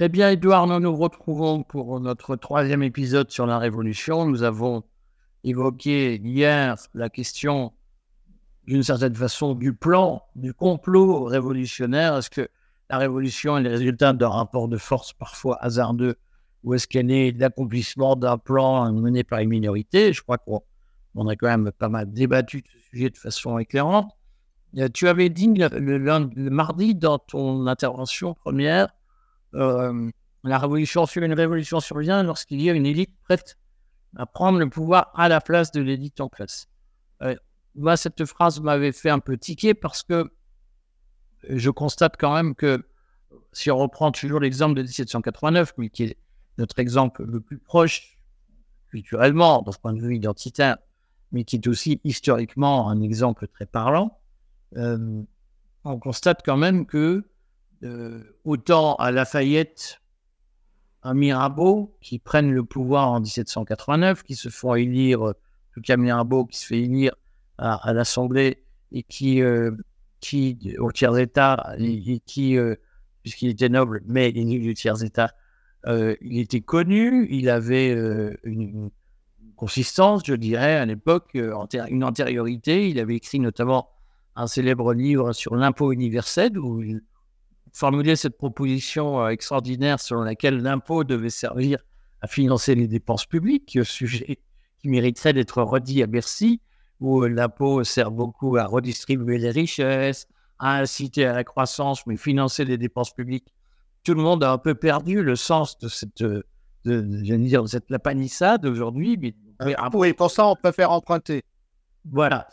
Eh bien, Edouard, nous nous retrouvons pour notre troisième épisode sur la Révolution. Nous avons évoqué hier la question, d'une certaine façon, du plan, du complot révolutionnaire. Est-ce que la Révolution est le résultat d'un rapport de force parfois hasardeux ou est-ce qu'elle est l'accomplissement d'un plan mené par une minorité? Je crois qu'on a quand même pas mal débattu de ce sujet de façon éclairante. Euh, tu avais dit le mardi dans ton intervention première la révolution sur une révolution survient lorsqu'il y a une élite prête à prendre le pouvoir à la place de l'élite en place. Euh, moi, cette phrase m'avait fait un peu tiquer parce que je constate quand même que si on reprend toujours l'exemple de 1789, qui est notre exemple le plus proche culturellement, ce point de vue identitaire, mais qui est aussi historiquement un exemple très parlant, euh, on constate quand même que euh, autant à Lafayette, à Mirabeau, qui prennent le pouvoir en 1789, qui se font élire, tout cas Mirabeau qui se fait élire à, l'Assemblée et qui, euh, qui au tiers-état, et, qui, euh, puisqu'il était noble, mais il du tiers-état, il était connu, il avait une, consistance, je dirais, à l'époque, une antériorité. Il avait écrit notamment un célèbre livre sur l'impôt universel, où il, formuler cette proposition euh, extraordinaire selon laquelle l'impôt devait servir à financer les dépenses publiques, sujet qui mériterait d'être redit à Bercy, où euh, l'impôt sert beaucoup à redistribuer les richesses, à inciter à la croissance, mais financer les dépenses publiques. Tout le monde a un peu perdu le sens de cette, euh, de, dire, de cette lapanissade aujourd'hui. Mais, oui, pour ça, on préfère emprunter. Voilà,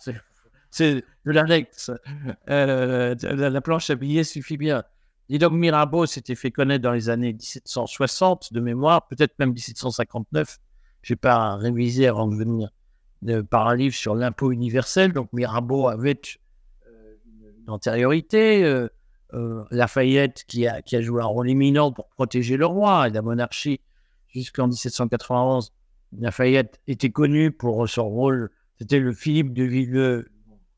c'est de l'annexe. la planche à billets suffit bien. Donc Mirabeau s'était fait connaître dans les années 1760 de mémoire, peut-être même 1759. Je n'ai pas révisé avant de venir par un livre sur l'impôt universel. Donc Mirabeau avait euh, une antériorité. Euh, euh, Lafayette qui a, qui a joué un rôle éminent pour protéger le roi et la monarchie jusqu'en 1791. Lafayette était connu pour son rôle. C'était le Philippe de Villeux,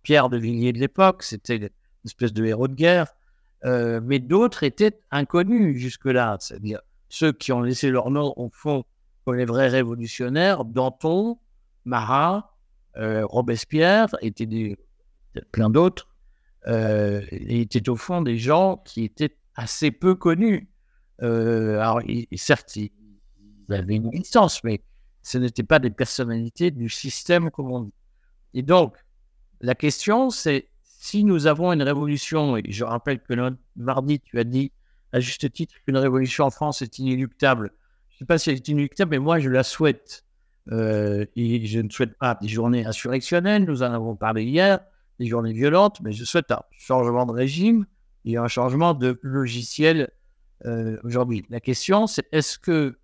Pierre de Villiers de l'époque. C'était une espèce de héros de guerre. Euh, mais d'autres étaient inconnus jusque-là, c'est-à-dire ceux qui ont laissé leur nom au fond comme les vrais révolutionnaires, Danton, Marat, euh, Robespierre, étaient des, plein d'autres, euh, étaient au fond des gens qui étaient assez peu connus. Alors, certes, ils avaient une distance, mais ce n'étaient pas des personnalités du système, comme on dit. Et donc, la question, c'est si nous avons une révolution, et je rappelle que mardi, tu as dit à juste titre qu'une révolution en France est inéluctable. Je ne sais pas si elle est inéluctable, mais moi, je la souhaite. Euh, et je ne souhaite pas des journées insurrectionnelles, nous en avons parlé hier, des journées violentes, mais je souhaite un changement de régime et un changement de logiciel euh, aujourd'hui. La question, c'est est-ce que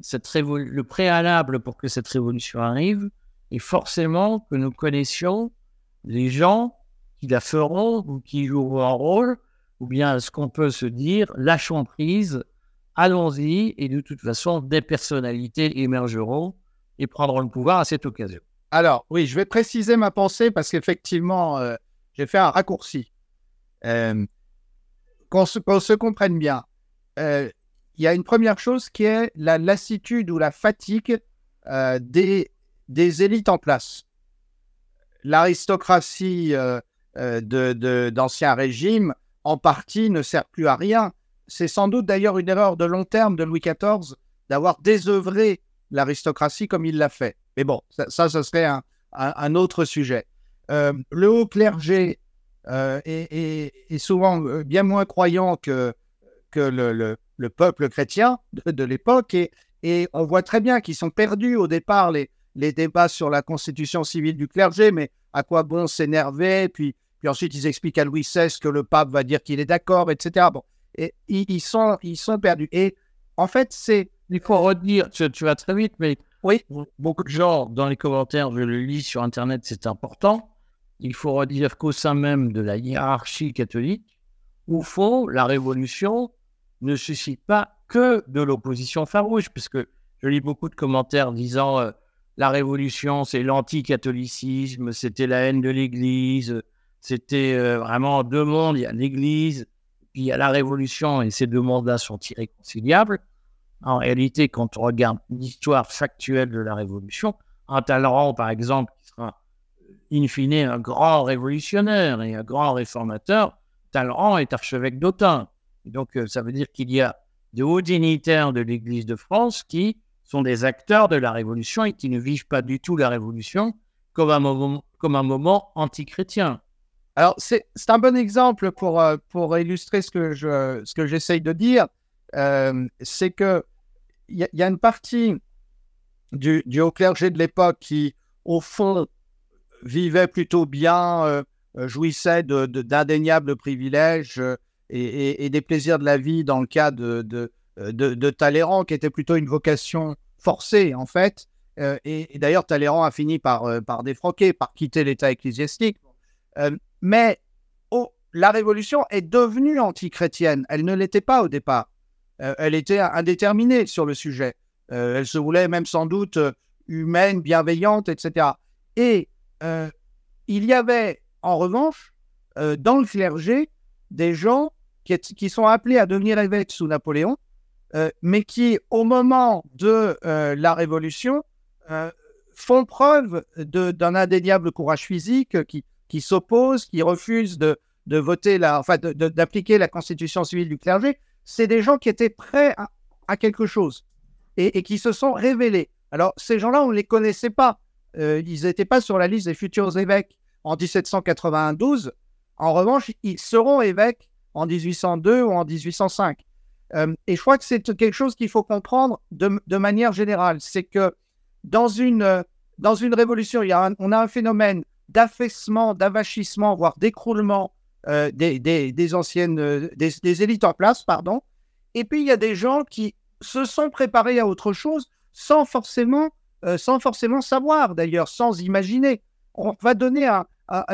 cette le préalable pour que cette révolution arrive est forcément que nous connaissions les gens qui la feront ou qui joueront un rôle, ou bien est-ce qu'on peut se dire lâchons prise, allons-y, et de toute façon, des personnalités émergeront et prendront le pouvoir à cette occasion. Alors, oui, je vais préciser ma pensée parce qu'effectivement, euh, j'ai fait un raccourci. Euh, qu'on se, comprenne bien, euh, il y a une première chose qui est la lassitude ou la fatigue des, des élites en place. L'aristocratie de, d'anciens régimes, en partie, ne sert plus à rien. C'est sans doute d'ailleurs une erreur de long terme de Louis XIV d'avoir désœuvré l'aristocratie comme il l'a fait. Mais bon, ça, ça, serait un, autre sujet. Euh, le haut clergé euh, est, souvent bien moins croyant que, que le, le, peuple chrétien de, l'époque et, et, on voit très bien qu'ils sont perdus au départ les, les débats sur la constitution civile du clergé, mais à quoi bon s'énerver Puis puis ensuite, ils expliquent à Louis XVI que le pape va dire qu'il est d'accord, etc. Bon, et ils, sont, ils sont perdus. Et en fait, c'est. Il faut redire, tu, vas très vite, mais oui. beaucoup de gens, dans les commentaires, je le lis sur Internet, c'est important. Il faut redire qu'au sein même de la hiérarchie catholique, au fond, la révolution ne suscite pas que de l'opposition farouche, puisque je lis beaucoup de commentaires disant euh, la révolution, c'est l'anticatholicisme, c'était la haine de l'Église, c'était euh, vraiment deux mondes. Il y a l'Église, puis à la Révolution, et ces deux mandats sont irréconciliables. En réalité, quand on regarde l'histoire factuelle de la Révolution, un Talleyrand, par exemple, qui sera in fine un grand révolutionnaire et un grand réformateur, Talleyrand est archevêque d'Autun. Donc, euh, ça veut dire qu'il y a de hauts dignitaires de l'Église de France qui sont des acteurs de la Révolution et qui ne vivent pas du tout la Révolution comme un moment, comme un moment antichrétien. Alors, c'est un bon exemple pour, euh, pour illustrer ce que je, j'essaye de dire. Euh, c'est que il y, a une partie du, du haut clergé de l'époque qui, au fond, vivait plutôt bien, euh, jouissait d'indéniables de, privilèges et, des plaisirs de la vie dans le cas de, de, de, Talleyrand, qui était plutôt une vocation forcée, en fait. et, d'ailleurs, Talleyrand a fini par, par défroquer, par quitter l'État ecclésiastique. Mais oh, la Révolution est devenue antichrétienne. Elle ne l'était pas au départ. Euh, elle était indéterminée sur le sujet. Euh, elle se voulait même sans doute euh, humaine, bienveillante, etc. Et il y avait en revanche dans le clergé des gens qui, qui, sont appelés à devenir évêques sous Napoléon, mais qui, au moment de la Révolution, font preuve d'un indéniable courage physique, qui, qui s'opposent, qui refusent de, de voter la, enfin, d'appliquer la constitution civile du clergé, c'est des gens qui étaient prêts à, quelque chose et, qui se sont révélés. Alors, ces gens-là, on ne les connaissait pas. Euh, ils n'étaient pas sur la liste des futurs évêques en 1792. En revanche, ils seront évêques en 1802 ou en 1805. Euh, et je crois que c'est quelque chose qu'il faut comprendre de, de, manière générale. C'est que dans une, dans une révolution, il y a on a un phénomène d'affaissement, d'avachissement, voire d'écroulement euh, des, anciennes, euh, des, élites en place, pardon. Et puis il y a des gens qui se sont préparés à autre chose sans forcément, euh, sans forcément savoir, d'ailleurs, sans imaginer. On va donner un,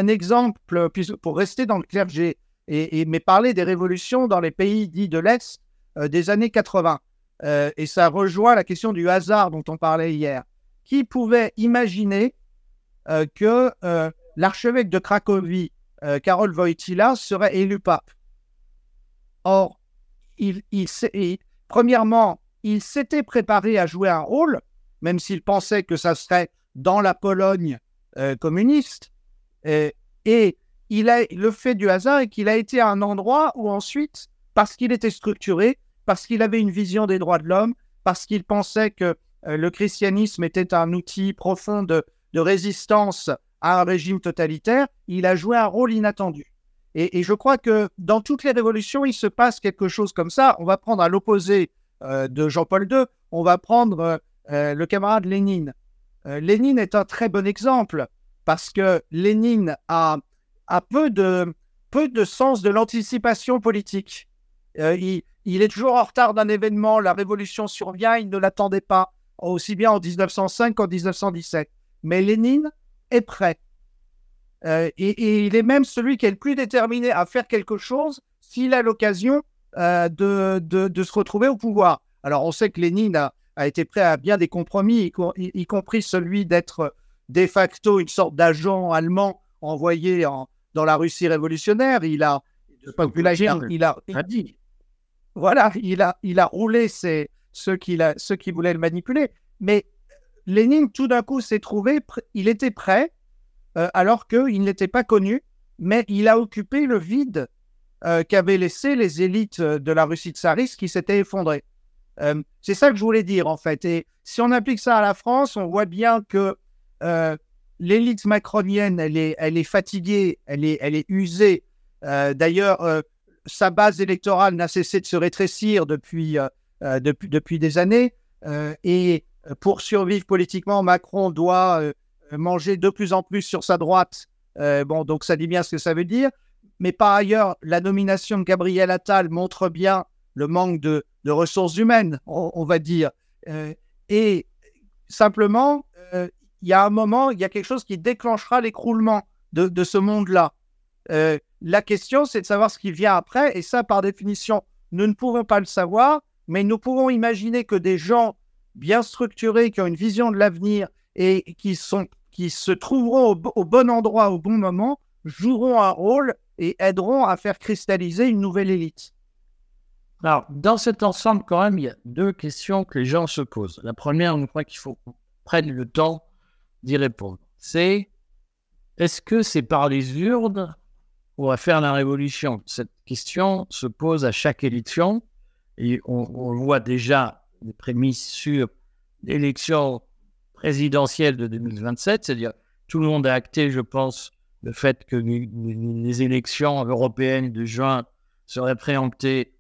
exemple pour rester dans le clergé, et, mais parler des révolutions dans les pays dits de l'Est des années 80. et ça rejoint la question du hasard dont on parlait hier. Qui pouvait imaginer que l'archevêque de Cracovie euh, Karol Wojtyla serait élu pape. Or, il, premièrement, il s'était préparé à jouer un rôle, même s'il pensait que ça serait dans la Pologne euh, communiste. et il a le fait du hasard et qu'il a été à un endroit où ensuite, parce qu'il était structuré, parce qu'il avait une vision des droits de l'homme, parce qu'il pensait que euh, le christianisme était un outil profond de résistance à un régime totalitaire, il a joué un rôle inattendu. Et, je crois que dans toutes les révolutions, il se passe quelque chose comme ça. On va prendre à l'opposé euh, de Jean-Paul II, on va prendre euh, euh, le camarade Lénine. Lénine est un très bon exemple parce que Lénine a, peu, de, de sens de l'anticipation politique. Il, est toujours en retard d'un événement, la révolution survient, il ne l'attendait pas, aussi bien en 1905 qu'en 1917. Mais Lénine est prêt. Euh, et, il est même celui qui est le plus déterminé à faire quelque chose s'il a l'occasion euh, de, de, se retrouver au pouvoir. Alors on sait que Lénine a, été prêt à bien des compromis, y, compris celui d'être de facto une sorte d'agent allemand envoyé en, dans la Russie révolutionnaire. Il a, il, a, dit, voilà, il a, il a roulé ceux, qui, ceux qui voulaient le manipuler. Mais Lénine, tout d'un coup, s'est trouvé, il était prêt, euh, alors qu'il n'était pas connu, mais il a occupé le vide euh, qu'avaient laissé les élites euh, de la Russie tsariste qui s'étaient effondrées. c'est ça que je voulais dire, en fait. Et si on applique ça à la France, on voit bien que l'élite macronienne, elle est, elle est fatiguée, elle est, elle est usée. D'ailleurs, sa base électorale n'a cessé de se rétrécir depuis, depuis, depuis des années. et pour survivre politiquement, Macron doit euh, manger de plus en plus sur sa droite. Euh, bon, donc ça dit bien ce que ça veut dire. Mais par ailleurs, la nomination de Gabriel Attal montre bien le manque de, ressources humaines, on, va dire. et simplement, il y a un moment, il y a quelque chose qui déclenchera l'écroulement de, ce monde-là. la question, c'est de savoir ce qui vient après. Et ça, par définition, nous ne pouvons pas le savoir, mais nous pouvons imaginer que des gens bien structurés, qui ont une vision de l'avenir et qui, sont, qui se trouveront au, bon endroit au bon moment, joueront un rôle et aideront à faire cristalliser une nouvelle élite. Alors, dans cet ensemble, quand même, il y a deux questions que les gens se posent. La première, je crois qu'il faut prenne le temps d'y répondre. C'est est-ce que c'est par les urnes qu'on va faire la révolution? Cette question se pose à chaque élection et on, voit déjà les prémices sur l'élection présidentielle de 2027, c'est-à-dire tout le monde a acté, je pense, le fait que les, élections européennes de juin seraient préemptées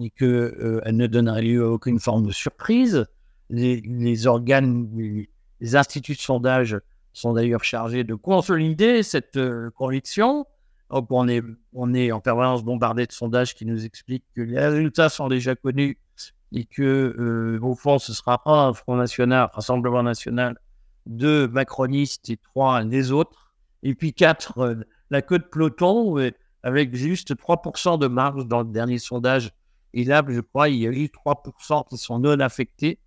et qu'elles euh, ne donneraient lieu à aucune forme de surprise. Les, organes, les, instituts de sondage sont d'ailleurs chargés de consolider cette euh, conviction. Donc on est, on est en permanence bombardé de sondages qui nous expliquent que les résultats sont déjà connus et que, euh, au fond, ce sera un Front National, Rassemblement National, deux macronistes et trois des autres, et puis quatre, euh, la queue de peloton, avec juste 3% de marge dans le dernier sondage. Et là, je crois, il y a eu 3% qui sont non affectés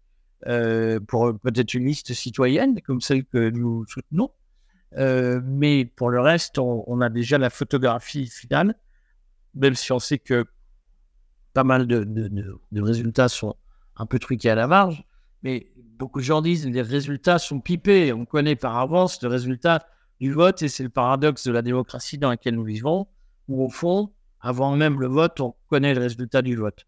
euh, pour peut-être une liste citoyenne, comme celle que nous soutenons. Mais pour le reste, on, a déjà la photographie finale, même si on sait que pas mal de, résultats sont un peu truqués à la marge. Mais beaucoup de gens disent les résultats sont pipés. On connaît par avance le résultat du vote et c'est le paradoxe de la démocratie dans laquelle nous vivons, où au fond, avant même le vote, on connaît le résultat du vote.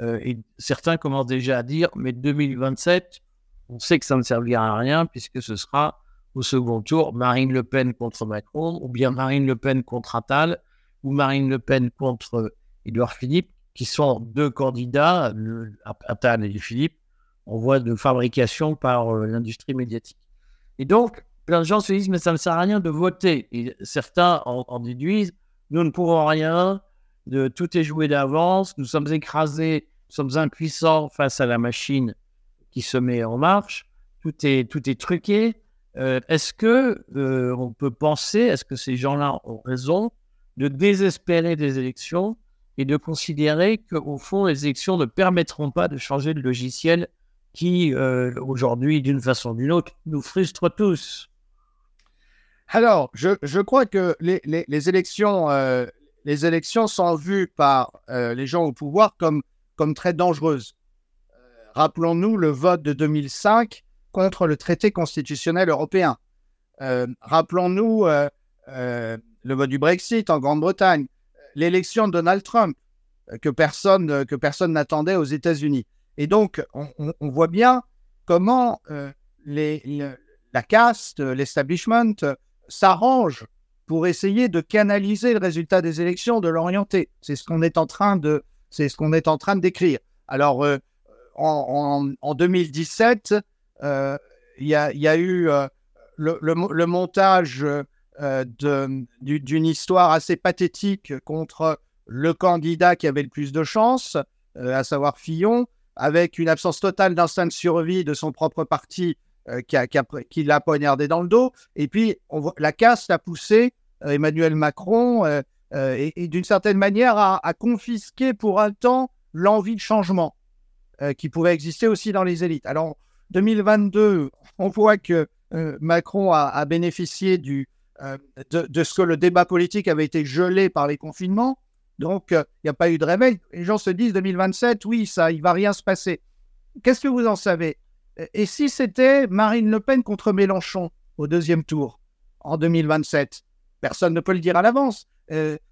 Euh, et certains commencent déjà à dire, mais 2027, on sait que ça ne servira à rien puisque ce sera au second tour Marine Le Pen contre Macron, ou bien Marine Le Pen contre Attal, ou Marine Le Pen contre Édouard Philippe, qui sont deux candidats, Attal et Philippe, on voit de fabrication par euh, l'industrie médiatique. Et donc, plein de gens se disent, mais ça ne sert à rien de voter. Et certains en, déduisent, nous ne pouvons rien, tout est joué d'avance, nous sommes écrasés, nous sommes impuissants face à la machine qui se met en marche, tout est, tout est truqué. Euh, est-ce que euh, on peut penser, est-ce que ces gens-là ont raison de désespérer des élections et de considérer qu'au fond, les élections ne permettront pas de changer le logiciel qui, euh, aujourd'hui, d'une façon ou d'une autre, nous frustre tous Alors, je, crois que les, élections, les élections sont vues par les gens au pouvoir comme, comme très dangereuses. Rappelons-nous le vote de 2005 contre le traité constitutionnel européen. Euh, rappelons-nous euh, euh, le vote du Brexit en Grande-Bretagne, l'élection de Donald Trump que personne que personne n'attendait aux États-Unis. Et donc, on, voit bien comment les, la caste, l'establishment s'arrange pour essayer de canaliser le résultat des élections, de l'orienter. C'est ce qu'on est en train de, c'est ce qu'on est en train de décrire. Alors, en, en, 2017, euh, il y, a, eu euh, le, montage euh, d'une histoire assez pathétique contre le candidat qui avait le plus de chance, à savoir Fillon, avec une absence totale d'instinct de survie de son propre parti qui, l'a poignardé dans le dos. Et puis, on voit, la caste a poussé Emmanuel Macron et, d'une certaine manière a, confisqué pour un temps l'envie de changement qui pouvait exister aussi dans les élites. Alors, 2022, on voit que euh, Macron a, bénéficié du, euh, de, ce que le débat politique avait été gelé par les confinements. Donc, euh, il n'y a pas eu de réveil. Les gens se disent 2027, oui, ça, il va rien se passer. Qu'est-ce que vous en savez? Et si c'était Marine Le Pen contre Mélenchon au deuxième tour en 2027 Personne ne peut le dire à l'avance.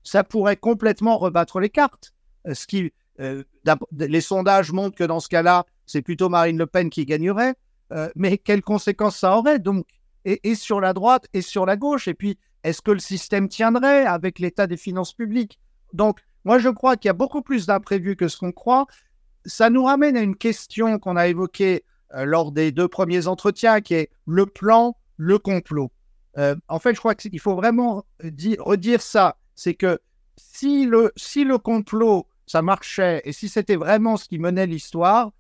ça pourrait complètement rebattre les cartes. ce qui, les sondages montrent que dans ce cas-là, c'est plutôt Marine Le Pen qui gagnerait. Euh, mais quelles conséquences ça aurait? Donc et, sur la droite et sur la gauche Et puis, est-ce que le système tiendrait avec l'état des finances publiques? Donc, moi, je crois qu'il y a beaucoup plus d'imprévus que ce qu'on croit. Ça nous ramène à une question qu'on a évoquée euh, lors des deux premiers entretiens, qui est le plan, le complot. Euh, en fait, je crois qu'il faut vraiment redire ça. C'est que si le, si le complot, ça marchait, et si c'était vraiment ce qui menait l'histoire,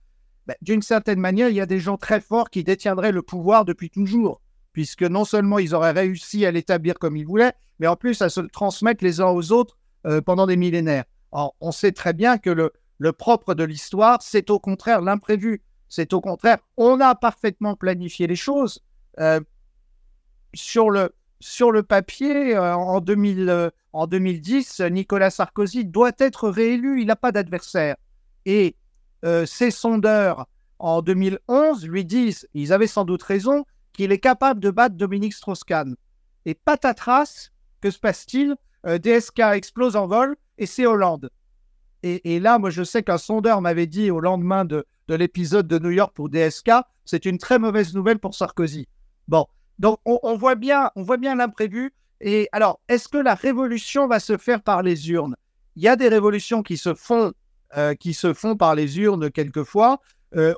bah, d'une certaine manière, il y a des gens très forts qui détiendraient le pouvoir depuis toujours, puisque non seulement ils auraient réussi à l'établir comme ils voulaient, mais en plus à se transmettre les uns aux autres euh, pendant des millénaires. on sait très bien que le, propre de l'histoire, c'est au contraire l'imprévu. C'est au contraire, on a parfaitement planifié les choses. Euh, sur le, sur le papier, en, 2000, en 2010, Nicolas Sarkozy doit être réélu. Il n'a pas d'adversaire. Et ces sondeurs, en 2011, lui disent, ils avaient sans doute raison, qu'il est capable de battre Dominique Strauss-Kahn. Et patatras, que se passe-t-il? DSK explose en vol et c'est Hollande. Et, là, moi, je sais qu'un sondeur m'avait dit au lendemain de, l'épisode de New York pour DSK, c'est une très mauvaise nouvelle pour Sarkozy. Bon, donc on, voit bien, on voit bien l'imprévu. Et alors, est-ce que la révolution va se faire par les urnes? Il y a des révolutions qui se font, euh, qui se font par les urnes quelquefois. Euh,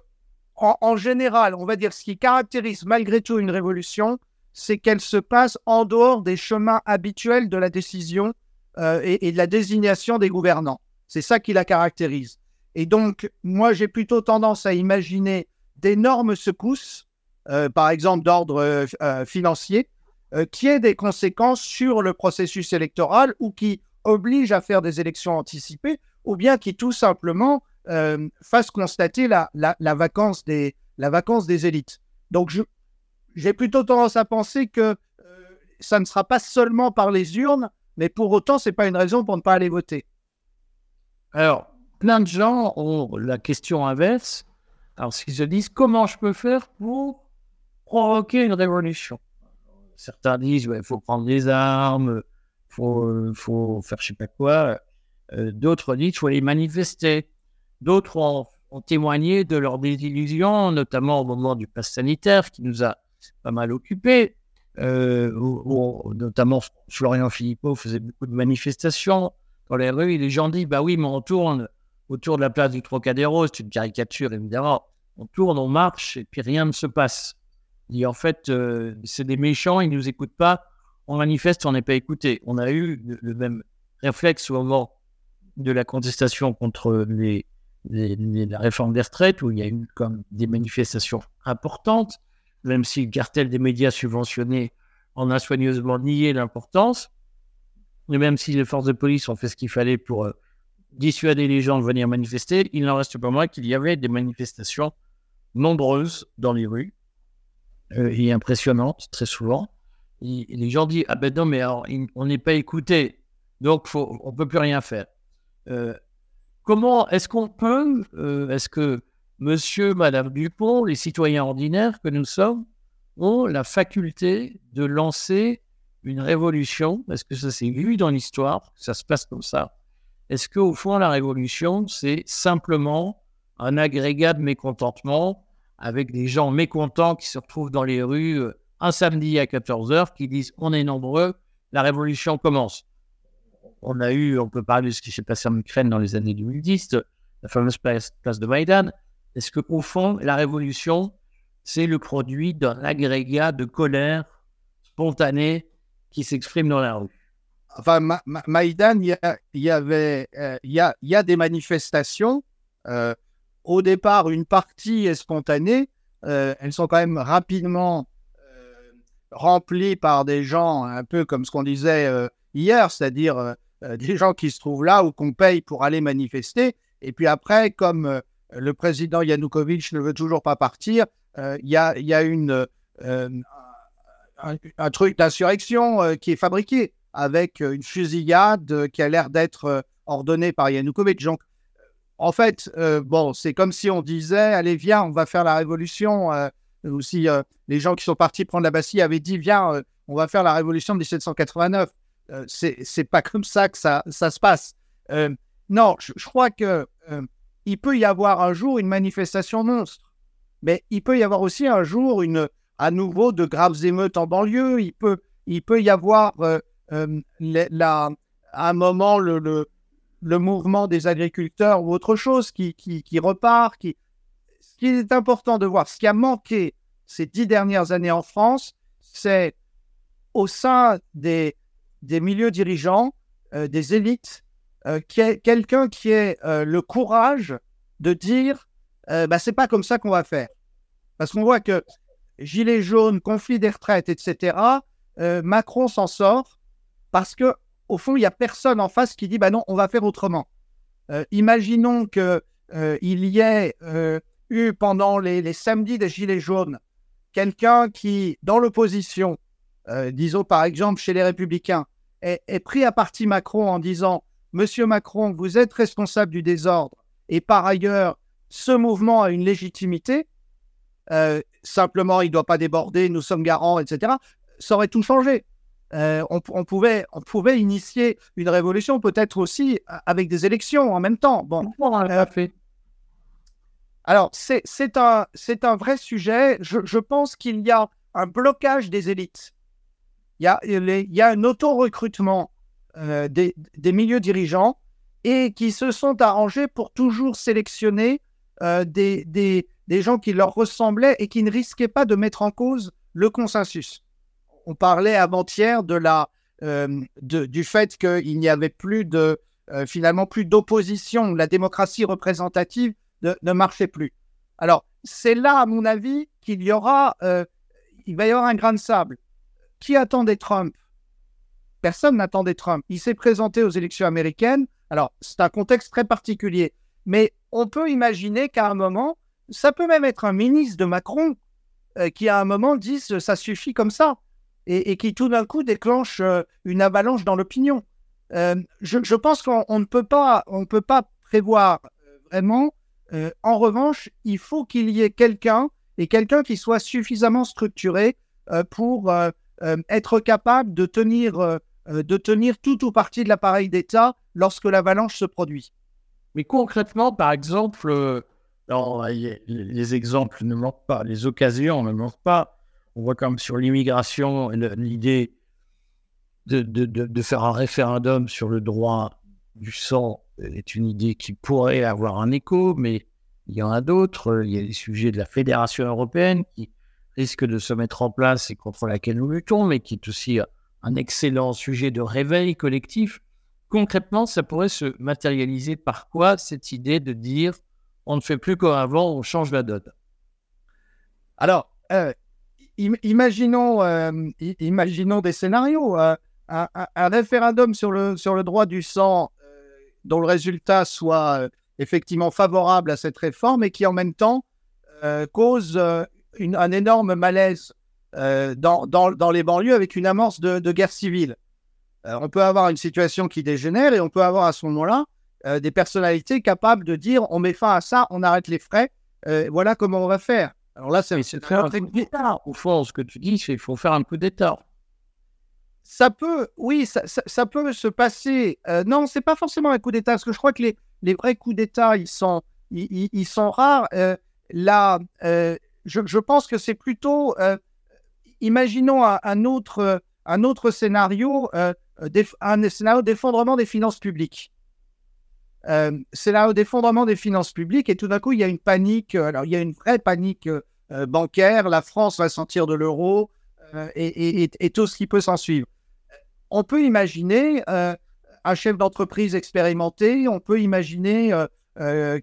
en, général, on va dire ce qui caractérise malgré tout une révolution, c'est qu'elle se passe en dehors des chemins habituels de la décision euh, et, de la désignation des gouvernants. C'est ça qui la caractérise. Et donc, moi, j'ai plutôt tendance à imaginer d'énormes secousses, euh, par exemple d'ordre euh, financier, qui aient des conséquences sur le processus électoral ou qui obligent à faire des élections anticipées, ou bien qui tout simplement fassent constater la, la, vacance des, la vacance des élites. Donc, j'ai plutôt tendance à penser que ça ne sera pas seulement par les urnes, mais pour autant, ce n'est pas une raison pour ne pas aller voter. Alors, plein de gens ont la question inverse. Alors, ils se disent comment je peux faire pour provoquer une révolution? Certains disent il faut prendre des armes, il faut, faut faire je sais pas quoi. Euh, d'autres disent il faut aller manifester. D'autres ont, témoigné de leur désillusion, notamment au moment du pass sanitaire qui nous a pas mal occupés. Euh, notamment Florian Philippot faisait beaucoup de manifestations dans les rues. Les gens disent Bah oui, mais on tourne autour de la place du Trocadéro, c'est une caricature évidemment. On tourne, on marche et puis rien ne se passe. Et en fait, euh, c'est des méchants, ils ne nous écoutent pas. On manifeste, on n'est pas écouté. On a eu le, même réflexe au moment de la contestation contre les, la réforme des retraites, où il y a eu comme des manifestations importantes même si le cartel des médias subventionnés en a soigneusement nié l'importance, et même si les forces de police ont fait ce qu'il fallait pour euh, dissuader les gens de venir manifester, il n'en reste pas moins qu'il y avait des manifestations nombreuses dans les rues euh, et impressionnantes très souvent. Les gens disent Ah ben non, mais on n'est pas écouté, donc on ne peut plus rien faire. Euh, comment est-ce qu'on peut, est-ce que monsieur, madame Dupont, les citoyens ordinaires que nous sommes, ont la faculté de lancer une révolution? Est-ce que ça s'est vu dans l'histoire Ça se passe comme ça? Est-ce qu'au fond, la révolution, c'est simplement un agrégat de mécontentement avec des gens mécontents qui se retrouvent dans les rues euh, un samedi à 14h qui disent on est nombreux, la révolution commence. On a eu, on peut parler de ce qui s'est passé en Ukraine dans les années 2010, la fameuse place, de Maïdan. Est-ce qu'au fond, la révolution, c'est le produit d'un agrégat de colère spontanée qui s'exprime dans la rue? Enfin, Maïdan, il y, avait, euh, il y, a, des manifestations. Euh, au départ, une partie est spontanée. Euh, elles sont quand même rapidement remplies par des gens, un peu comme ce qu'on disait hier, c'est-à-dire des gens qui se trouvent là ou qu'on paye pour aller manifester. Et puis après, comme le président Yanukovych ne veut toujours pas partir. Euh, il y, a, une, euh, un, truc d'insurrection euh, qui est fabriqué avec une fusillade qui a l'air d'être ordonnée par Yanukovych. Donc, en fait, bon, c'est comme si on disait Allez, viens, on va faire la révolution. ou si les gens qui sont partis prendre la Bastille avaient dit Viens, on va faire la révolution de 1789. C'est pas comme ça que ça, se passe. non, je, crois que il peut y avoir un jour une manifestation monstre, mais il peut y avoir aussi un jour une, à nouveau de graves émeutes en banlieue. Il peut, il peut y avoir euh, euh, la, à un moment le, le, mouvement des agriculteurs ou autre chose qui, qui, repart. Ce qui est important de voir, ce qui a manqué ces dix dernières années en France, c'est au sein des, des milieux dirigeants, euh, des élites, euh, quelqu'un qui ait euh, le courage de dire bah, c'est pas comme ça qu'on va faire. Parce qu'on voit que gilets jaunes, conflit des retraites, etc., Macron s'en sort parce que au fond, il n'y a personne en face qui dit bah non, on va faire autrement. imaginons qu'il il y ait eu pendant les, samedis des gilets jaunes quelqu'un qui, dans l'opposition, disons par exemple chez les Républicains, est, est pris à partie Macron en disant Monsieur Macron, vous êtes responsable du désordre et par ailleurs, ce mouvement a une légitimité, euh, simplement il ne doit pas déborder, nous sommes garants, etc., ça aurait tout changé. Euh, on, pouvait, on pouvait initier une révolution peut-être aussi avec des élections en même temps. Bon, euh, fait. Alors, c'est un, un vrai sujet. Je, pense qu'il y a un blocage des élites. Il y a, un auto-recrutement des, des, milieux dirigeants et qui se sont arrangés pour toujours sélectionner des, des, gens qui leur ressemblaient et qui ne risquaient pas de mettre en cause le consensus. On parlait avant-hier de la, euh, du fait qu'il n'y avait plus euh, finalement, plus d'opposition. La démocratie représentative ne, marchait plus. Alors, c'est là, à mon avis, qu'il y aura, euh, il va y avoir un grain de sable. Qui attendait Trump? Personne n'attendait Trump. Il s'est présenté aux élections américaines. Alors, c'est un contexte très particulier. Mais on peut imaginer qu'à un moment, ça peut même être un ministre de Macron euh, qui, à un moment, dise ça suffit comme ça et, qui, tout d'un coup, déclenche euh, une avalanche dans l'opinion. Euh, je, pense qu'on ne peut pas, on peut pas prévoir vraiment. en revanche, il faut qu'il y ait quelqu'un et quelqu'un qui soit suffisamment structuré pour être capable de tenir, de tenir tout ou partie de l'appareil d'État lorsque l'avalanche se produit. Mais concrètement, par exemple, les exemples ne manquent pas, les occasions ne manquent pas. On voit comme sur l'immigration, l'idée de, de, faire un référendum sur le droit du sang est une idée qui pourrait avoir un écho, mais il y en a d'autres. Il y a les sujets de la Fédération européenne qui risquent de se mettre en place et contre laquelle nous luttons, mais qui est aussi un excellent sujet de réveil collectif. Concrètement, ça pourrait se matérialiser par quoi cette idée de dire on ne fait plus comme avant, on change la donne? Alors, euh, imaginons, euh, imaginons des scénarios. Euh, un, référendum sur le, sur le droit du sang dont le résultat soit effectivement favorable à cette réforme et qui en même temps cause un énorme malaise dans, dans, les banlieues avec une amorce de, de guerre civile. on peut avoir une situation qui dégénère et on peut avoir à ce moment-là euh, des personnalités capables de dire on met fin à ça, on arrête les frais, euh, voilà comment on va faire. Alors là, c'est très un coup d'État. Au fond, ce que tu dis, c'est qu'il faut faire un coup d'État. Ça peut, oui, ça, ça, peut se passer. Euh, non, c'est pas forcément un coup d'État, parce que je crois que les, les vrais coups d'État, ils sont, ils, ils sont rares. là, je, pense que c'est plutôt, imaginons un, autre, un autre scénario, un scénario d'effondrement des finances publiques. Euh, au défendement des finances publiques et tout d'un coup, il y a une panique. Euh, alors, il y a une vraie panique euh, bancaire. La France va sortir de l'euro et, et, tout ce qui peut s'en suivre. On peut imaginer un chef d'entreprise expérimenté. On peut imaginer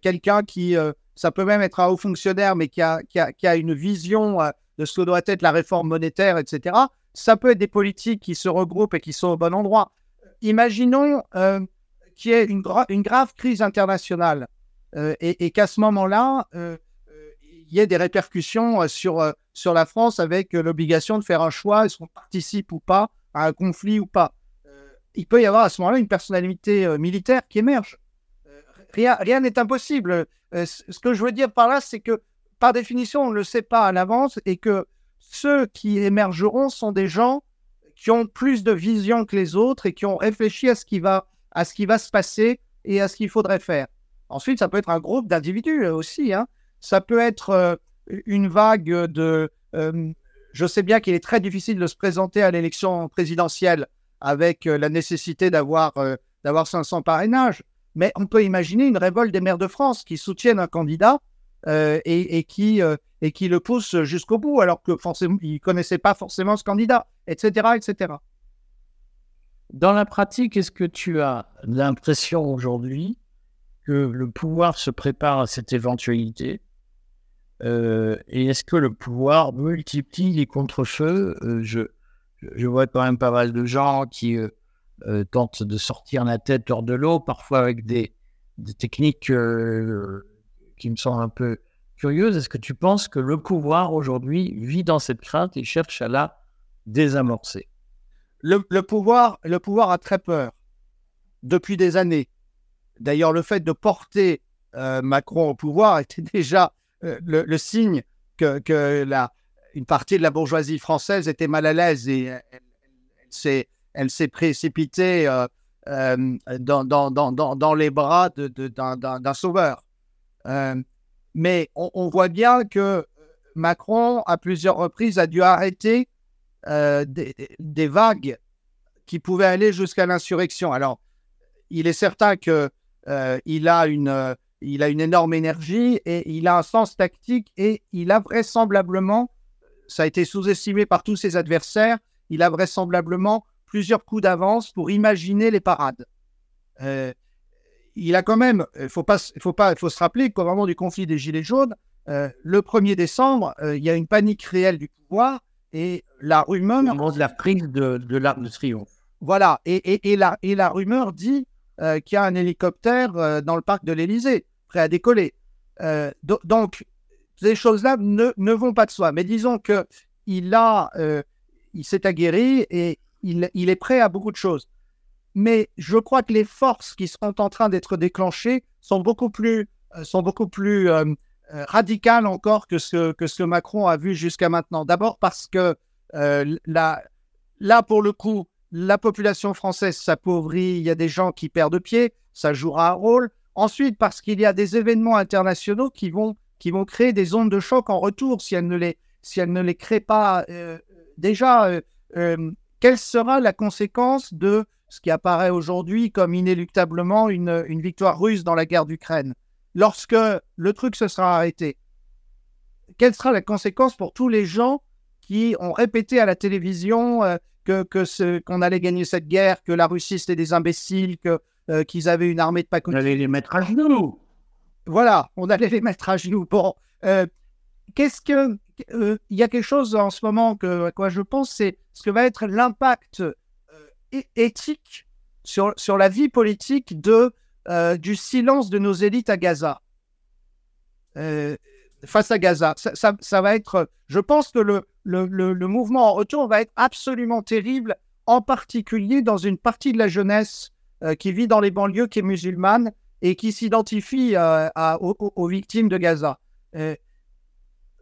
quelqu'un qui, ça peut même être un haut fonctionnaire, mais qui a, qui a, qui a une vision de ce que doit être la réforme monétaire, etc. Ça peut être des politiques qui se regroupent et qui sont au bon endroit. Imaginons qui est une, une grave crise internationale euh, et, qu'à ce moment-là, euh, euh, il y ait des répercussions sur, sur la France avec l'obligation de faire un choix, est-ce qu'on participe ou pas à un conflit ou pas. il peut y avoir à ce moment-là une personnalité militaire qui émerge. rien n'est impossible. Ce que je veux dire par là, c'est que par définition, on ne le sait pas à l'avance et que ceux qui émergeront sont des gens qui ont plus de vision que les autres et qui ont réfléchi à ce qui va se passer et à ce qu'il faudrait faire. Ensuite, ça peut être un groupe d'individus euh, aussi. Hein. Ça peut être euh, une vague de... Euh, je sais bien qu'il est très difficile de se présenter à l'élection présidentielle avec la nécessité d'avoir d'avoir 500 parrainages, mais on peut imaginer une révolte des maires de France qui soutiennent un candidat et, qui, et qui le poussent jusqu'au bout, alors que forcément, ils ne connaissaient pas forcément ce candidat, etc., etc. Dans la pratique, est-ce que tu as l'impression aujourd'hui que le pouvoir se prépare à cette éventualité euh, Et est-ce que le pouvoir multiplie les contre-feux? Euh, je vois quand même pas mal de gens qui euh, tentent de sortir la tête hors de l'eau, parfois avec des, techniques qui me semblent un peu curieuses. Est-ce que tu penses que le pouvoir aujourd'hui vit dans cette crainte et cherche à la désamorcer? Le, pouvoir, le pouvoir a très peur depuis des années. D'ailleurs, le fait de porter euh, Macron au pouvoir était déjà euh, le, signe que, que la, une partie de la bourgeoisie française était mal à l'aise et elle s'est précipitée euh, dans, dans, les bras d'un sauveur. mais on, voit bien que Macron, à plusieurs reprises, a dû arrêter des, vagues qui pouvaient aller jusqu'à l'insurrection. Alors, il est certain que il a une il a une énorme énergie et il a un sens tactique et il a vraisemblablement, ça a été sous-estimé par tous ses adversaires, il a vraisemblablement plusieurs coups d'avance pour imaginer les parades. Euh, il a quand même, il faut pas, faut pas, faut se rappeler qu'au moment du conflit des Gilets jaunes, euh, le 1er décembre, euh, il y a une panique réelle du pouvoir et la rumeur. Au moment de la prise de, de l'arc de triomphe. Voilà, et, et, et, la, et la rumeur dit euh, qu'il y a un hélicoptère euh, dans le parc de l'Élysée, prêt à décoller. Euh, donc, ces choses-là ne, ne, vont pas de soi. Mais disons que il a, il s'est aguerri et il, est prêt à beaucoup de choses. Mais je crois que les forces qui sont en train d'être déclenchées sont beaucoup plus, sont beaucoup plus radicales encore que ce que Macron a vu jusqu'à maintenant. D'abord parce que là, là, pour le coup, la population française s'appauvrit, il y a des gens qui perdent pied, ça jouera un rôle. Ensuite, parce qu'il y a des événements internationaux qui vont, qui vont créer des ondes de choc en retour si elles ne les, si elles ne les créent pas. Euh, déjà, euh, euh, quelle sera la conséquence de ce qui apparaît aujourd'hui comme inéluctablement une, une victoire russe dans la guerre d'Ukraine? Lorsque le truc se sera arrêté, quelle sera la conséquence pour tous les gens qui ont répété à la télévision que, que qu'on allait gagner cette guerre, que la Russie c'était des imbéciles, que, euh, qu'ils avaient une armée de pas On allait les mettre à genoux. Voilà, on allait les mettre à genoux. Bon, euh, qu'est-ce que. Euh, il y a quelque chose en ce moment que, à quoi je pense, c'est ce que va être l'impact éthique sur, sur la vie politique de, du silence de nos élites à Gaza face à Gaza. Ça, ça, va être, je pense que le, le, le, mouvement en retour va être absolument terrible, en particulier dans une partie de la jeunesse euh, qui vit dans les banlieues, qui est musulmane et qui s'identifie euh, aux, victimes de Gaza.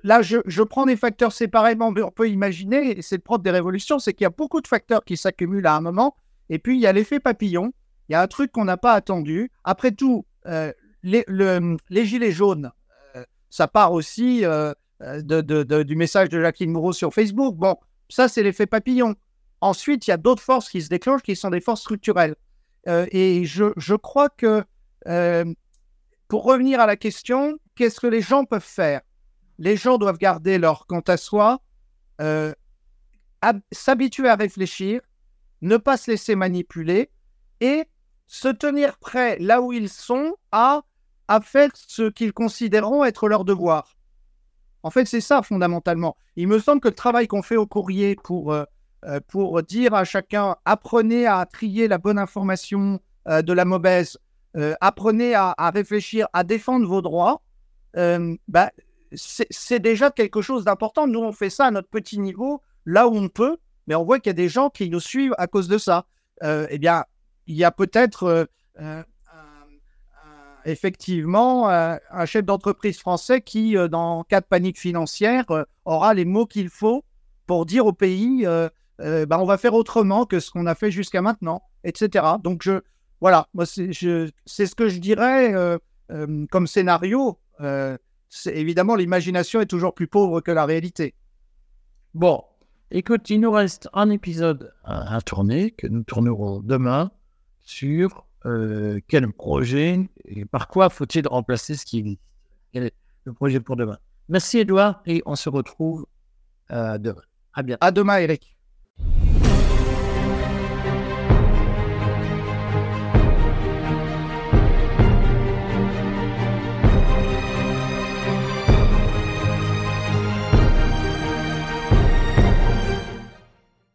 Euh, là, je, prends des facteurs séparément, mais on peut imaginer, et c'est le propre des révolutions, c'est qu'il y a beaucoup de facteurs qui s'accumulent à un moment, et puis il y a l'effet papillon, il y a un truc qu'on n'a pas attendu. Après tout, les, le, les gilets jaunes, ça part aussi euh, euh, du message de Jacqueline Moreau sur Facebook. Bon, ça, c'est l'effet papillon. Ensuite, il y a d'autres forces qui se déclenchent qui sont des forces structurelles. Euh, et je, crois que, pour revenir à la question, qu'est-ce que les gens peuvent faire? Les gens doivent garder leur quant à soi, s'habituer à réfléchir, ne pas se laisser manipuler et se tenir prêt là où ils sont à à faire ce qu'ils considéreront être leur devoir. En fait, c'est ça fondamentalement. Il me semble que le travail qu'on fait au courrier pour, euh, euh, pour dire à chacun apprenez à trier la bonne information euh, de la mauvaise, apprenez à, réfléchir, à défendre vos droits, bah, c'est déjà quelque chose d'important. Nous, on fait ça à notre petit niveau, là où on peut, mais on voit qu'il y a des gens qui nous suivent à cause de ça. eh bien, il y a peut-être effectivement euh, un chef d'entreprise français qui, euh, dans cas de panique financière, euh, aura les mots qu'il faut pour dire au pays bah, on va faire autrement que ce qu'on a fait jusqu'à maintenant, etc. Donc, je, voilà, c'est ce que je dirais comme scénario. Évidemment, l'imagination est toujours plus pauvre que la réalité. Bon, écoute, il nous reste un épisode à tourner que nous tournerons demain sur euh, quel projet et par quoi faut-il remplacer ce qui existe? Quel est le projet pour demain? Merci Edouard et on se retrouve euh, demain. À bientôt. À demain Eric.